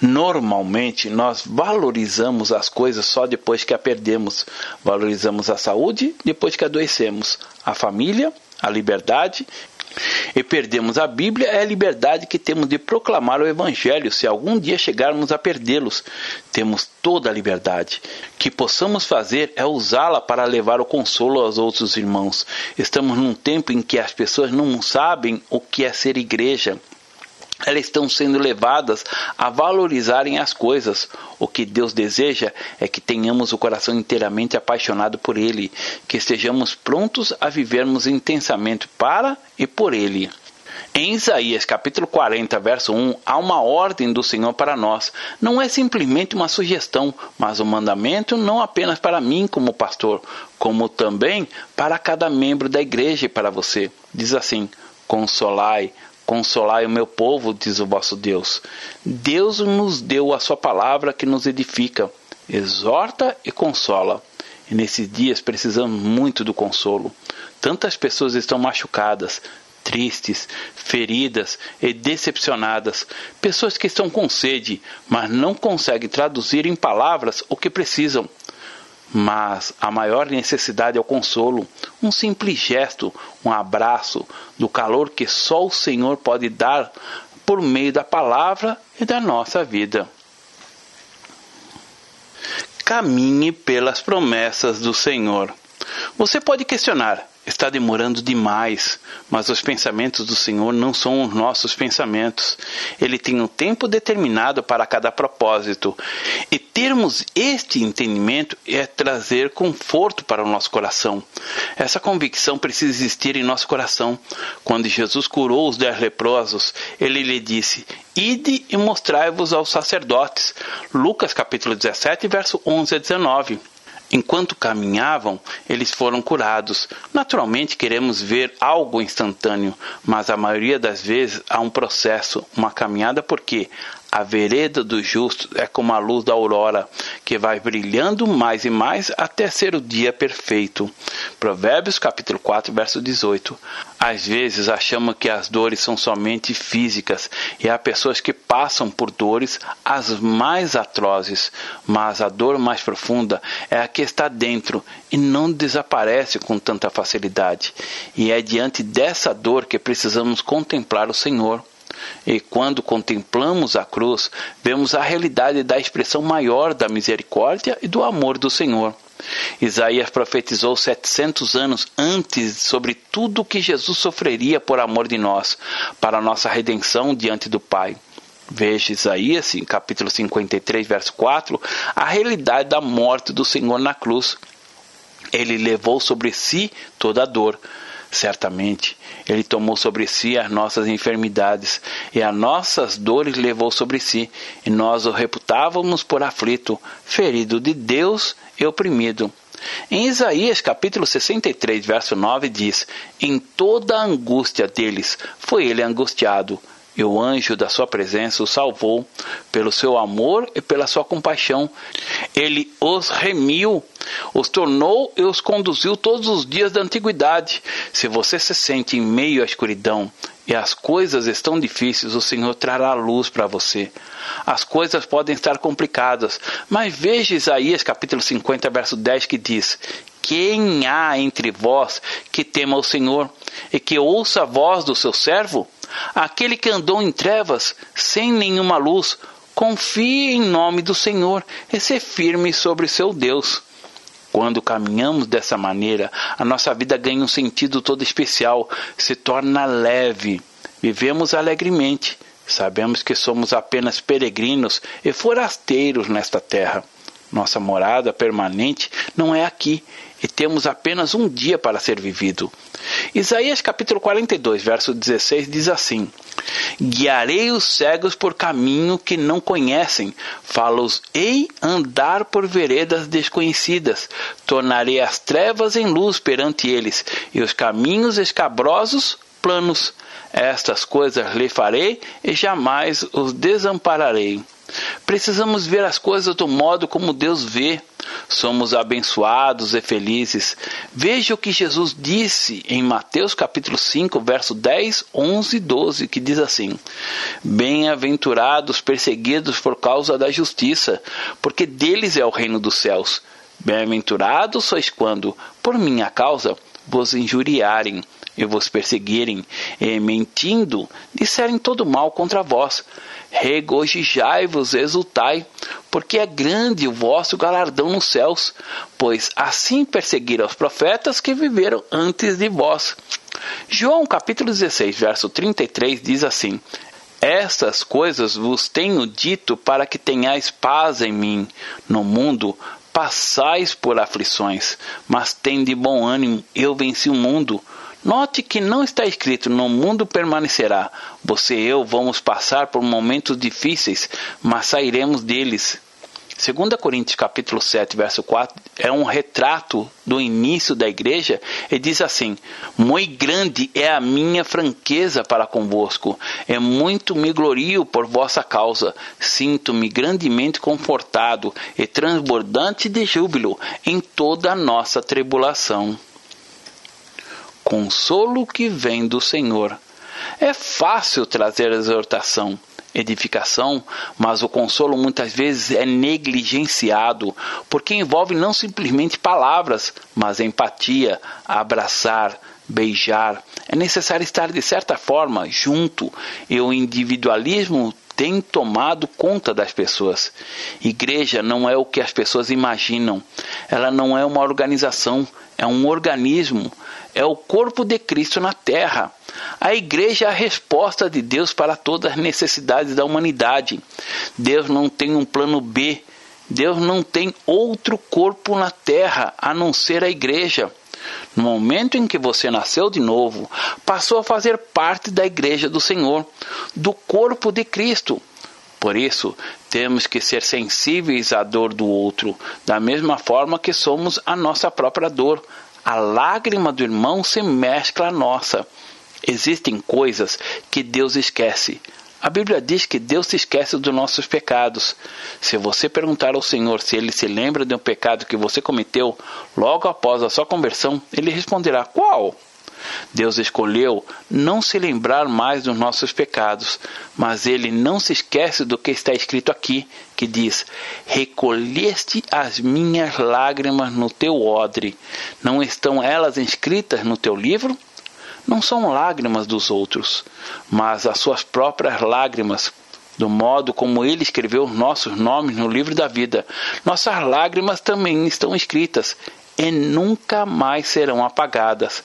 Normalmente nós valorizamos as coisas só depois que a perdemos. Valorizamos a saúde depois que adoecemos, a família, a liberdade e perdemos a Bíblia é a liberdade que temos de proclamar o Evangelho se algum dia chegarmos a perdê-los. Temos toda a liberdade. Que possamos fazer é usá-la para levar o consolo aos outros irmãos. Estamos num tempo em que as pessoas não sabem o que é ser igreja elas estão sendo levadas a valorizarem as coisas. O que Deus deseja é que tenhamos o coração inteiramente apaixonado por Ele, que estejamos prontos a vivermos intensamente para e por Ele. Em Isaías capítulo 40, verso 1, há uma ordem do Senhor para nós. Não é simplesmente uma sugestão, mas um mandamento não apenas para mim como pastor, como também para cada membro da igreja e para você. Diz assim: Consolai, Consolai o meu povo, diz o vosso Deus. Deus nos deu a sua palavra que nos edifica, exorta e consola. E nesses dias precisamos muito do consolo. Tantas pessoas estão machucadas, tristes, feridas e decepcionadas. Pessoas que estão com sede, mas não conseguem traduzir em palavras o que precisam. Mas a maior necessidade é o consolo, um simples gesto, um abraço, do calor que só o Senhor pode dar por meio da palavra e da nossa vida. Caminhe pelas promessas do Senhor. Você pode questionar: está demorando demais, mas os pensamentos do Senhor não são os nossos pensamentos. Ele tem um tempo determinado para cada propósito. E termos este entendimento é trazer conforto para o nosso coração. Essa convicção precisa existir em nosso coração. Quando Jesus curou os dez leprosos, ele lhe disse: Ide e mostrai-vos aos sacerdotes. Lucas capítulo 17, verso 11 a 19. Enquanto caminhavam, eles foram curados. Naturalmente queremos ver algo instantâneo, mas a maioria das vezes há um processo, uma caminhada porque a vereda do justo é como a luz da aurora, que vai brilhando mais e mais até ser o dia perfeito. Provérbios capítulo 4, verso 18. Às vezes achamos que as dores são somente físicas e há pessoas que passam por dores as mais atrozes, mas a dor mais profunda é a que está dentro e não desaparece com tanta facilidade. E é diante dessa dor que precisamos contemplar o Senhor. E quando contemplamos a cruz, vemos a realidade da expressão maior da misericórdia e do amor do Senhor. Isaías profetizou 700 anos antes sobre tudo o que Jesus sofreria por amor de nós, para nossa redenção diante do Pai. Veja Isaías, capítulo 53, verso 4, a realidade da morte do Senhor na cruz. Ele levou sobre si toda a dor, Certamente, Ele tomou sobre si as nossas enfermidades e as nossas dores levou sobre si, e nós o reputávamos por aflito, ferido de Deus e oprimido. Em Isaías capítulo 63, verso 9 diz: Em toda a angústia deles foi ele angustiado, e o anjo da sua presença o salvou pelo seu amor e pela sua compaixão. Ele os remiu, os tornou e os conduziu todos os dias da antiguidade. Se você se sente em meio à escuridão e as coisas estão difíceis, o Senhor trará luz para você. As coisas podem estar complicadas, mas veja Isaías capítulo 50, verso 10 que diz: Quem há entre vós que tema o Senhor e que ouça a voz do seu servo? Aquele que andou em trevas, sem nenhuma luz, confie em nome do Senhor e se firme sobre seu Deus. Quando caminhamos dessa maneira, a nossa vida ganha um sentido todo especial, se torna leve. Vivemos alegremente. Sabemos que somos apenas peregrinos e forasteiros nesta terra. Nossa morada permanente não é aqui e temos apenas um dia para ser vivido. Isaías capítulo 42, verso 16 diz assim: Guiarei os cegos por caminho que não conhecem, fá-los-ei andar por veredas desconhecidas, tornarei as trevas em luz perante eles, e os caminhos escabrosos planos. Estas coisas lhe farei e jamais os desampararei. Precisamos ver as coisas do modo como Deus vê. Somos abençoados e felizes. Veja o que Jesus disse em Mateus capítulo 5, verso 10, 11 e 12, que diz assim: Bem-aventurados perseguidos por causa da justiça, porque deles é o reino dos céus. Bem-aventurados sois quando, por minha causa, vos injuriarem e vos perseguirem, e mentindo, disserem todo mal contra vós, regozijai-vos, exultai, porque é grande o vosso galardão nos céus, pois assim perseguiram os profetas que viveram antes de vós. João capítulo 16, verso 33 diz assim: Estas coisas vos tenho dito para que tenhais paz em mim. No mundo passais por aflições, mas tende bom ânimo, eu venci o mundo. Note que não está escrito no mundo permanecerá. Você e eu vamos passar por momentos difíceis, mas sairemos deles. 2 Coríntios capítulo 7, verso 4 é um retrato do início da igreja e diz assim: Muito grande é a minha franqueza para convosco, é muito me glorio por vossa causa, sinto-me grandemente confortado e transbordante de júbilo em toda a nossa tribulação consolo que vem do Senhor. É fácil trazer exortação, edificação, mas o consolo muitas vezes é negligenciado, porque envolve não simplesmente palavras, mas empatia, abraçar, beijar. É necessário estar de certa forma junto, e o individualismo tem tomado conta das pessoas. Igreja não é o que as pessoas imaginam. Ela não é uma organização, é um organismo é o corpo de Cristo na terra. A igreja é a resposta de Deus para todas as necessidades da humanidade. Deus não tem um plano B. Deus não tem outro corpo na terra a não ser a igreja. No momento em que você nasceu de novo, passou a fazer parte da igreja do Senhor, do corpo de Cristo. Por isso, temos que ser sensíveis à dor do outro, da mesma forma que somos a nossa própria dor, a lágrima do irmão se mescla à nossa. Existem coisas que Deus esquece. A Bíblia diz que Deus se esquece dos nossos pecados. Se você perguntar ao Senhor se ele se lembra de um pecado que você cometeu logo após a sua conversão, ele responderá: Qual? Deus escolheu não se lembrar mais dos nossos pecados, mas ele não se esquece do que está escrito aqui, que diz: Recolheste as minhas lágrimas no teu odre. Não estão elas inscritas no teu livro? Não são lágrimas dos outros, mas as suas próprias lágrimas, do modo como ele escreveu nossos nomes no livro da vida. Nossas lágrimas também estão escritas e nunca mais serão apagadas.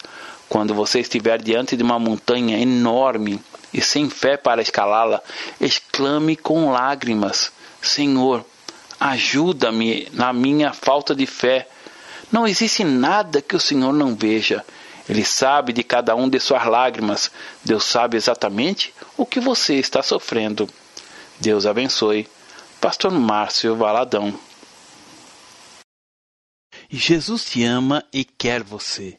Quando você estiver diante de uma montanha enorme e sem fé para escalá-la, exclame com lágrimas: Senhor, ajuda-me na minha falta de fé. Não existe nada que o Senhor não veja. Ele sabe de cada um de suas lágrimas. Deus sabe exatamente o que você está sofrendo. Deus abençoe. Pastor Márcio Valadão. Jesus te ama e quer você.